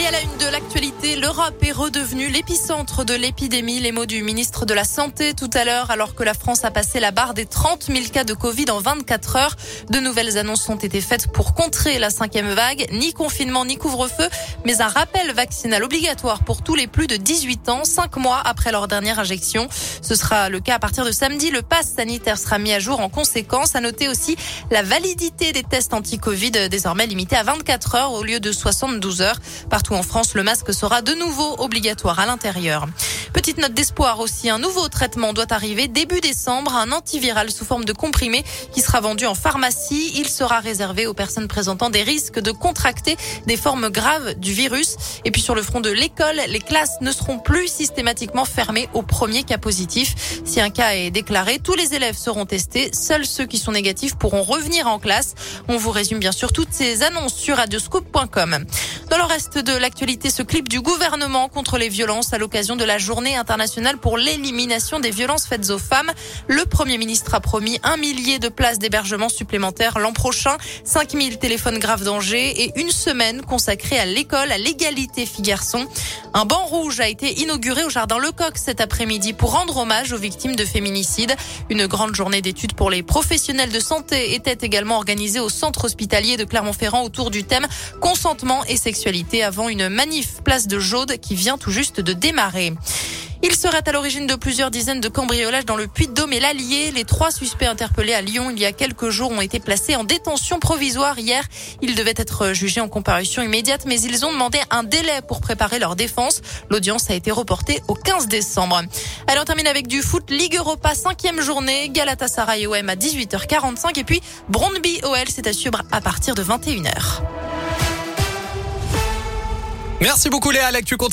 Et à la une de l'actualité, l'Europe est redevenue l'épicentre de l'épidémie. Les mots du ministre de la Santé tout à l'heure, alors que la France a passé la barre des 30 000 cas de Covid en 24 heures. De nouvelles annonces ont été faites pour contrer la cinquième vague. Ni confinement, ni couvre-feu, mais un rappel vaccinal obligatoire pour tous les plus de 18 ans, cinq mois après leur dernière injection. Ce sera le cas à partir de samedi. Le pass sanitaire sera mis à jour en conséquence. À noter aussi la validité des tests anti-Covid, désormais limitée à 24 heures au lieu de 72 heures. Partout en France, le masque sera de nouveau obligatoire à l'intérieur. Petite note d'espoir aussi, un nouveau traitement doit arriver début décembre, un antiviral sous forme de comprimé qui sera vendu en pharmacie. Il sera réservé aux personnes présentant des risques de contracter des formes graves du virus. Et puis sur le front de l'école, les classes ne seront plus systématiquement fermées au premier cas positif. Si un cas est déclaré, tous les élèves seront testés. Seuls ceux qui sont négatifs pourront revenir en classe. On vous résume bien sûr toutes ces annonces sur radioscope.com. Dans le reste de l'actualité, ce clip du gouvernement contre les violences à l'occasion de la journée internationale pour l'élimination des violences faites aux femmes. Le Premier ministre a promis un millier de places d'hébergement supplémentaires l'an prochain, 5000 téléphones graves danger et une semaine consacrée à l'école, à l'égalité filles-garçons. Un banc rouge a été inauguré au Jardin Lecoq cet après-midi pour rendre hommage aux victimes de féminicide. Une grande journée d'études pour les professionnels de santé était également organisée au centre hospitalier de Clermont-Ferrand autour du thème consentement et sexualité avant une manif place de Jaude qui vient tout juste de démarrer. Il serait à l'origine de plusieurs dizaines de cambriolages dans le Puy-de-Dôme et l'Allier. Les trois suspects interpellés à Lyon il y a quelques jours ont été placés en détention provisoire hier. Ils devaient être jugés en comparution immédiate, mais ils ont demandé un délai pour préparer leur défense. L'audience a été reportée au 15 décembre. Allez, on termine avec du foot. Ligue Europa, cinquième journée. Galatasaray OM à 18h45 et puis Brondby OL, c'est à suivre à partir de 21h. Merci beaucoup Léa, l'actu continue.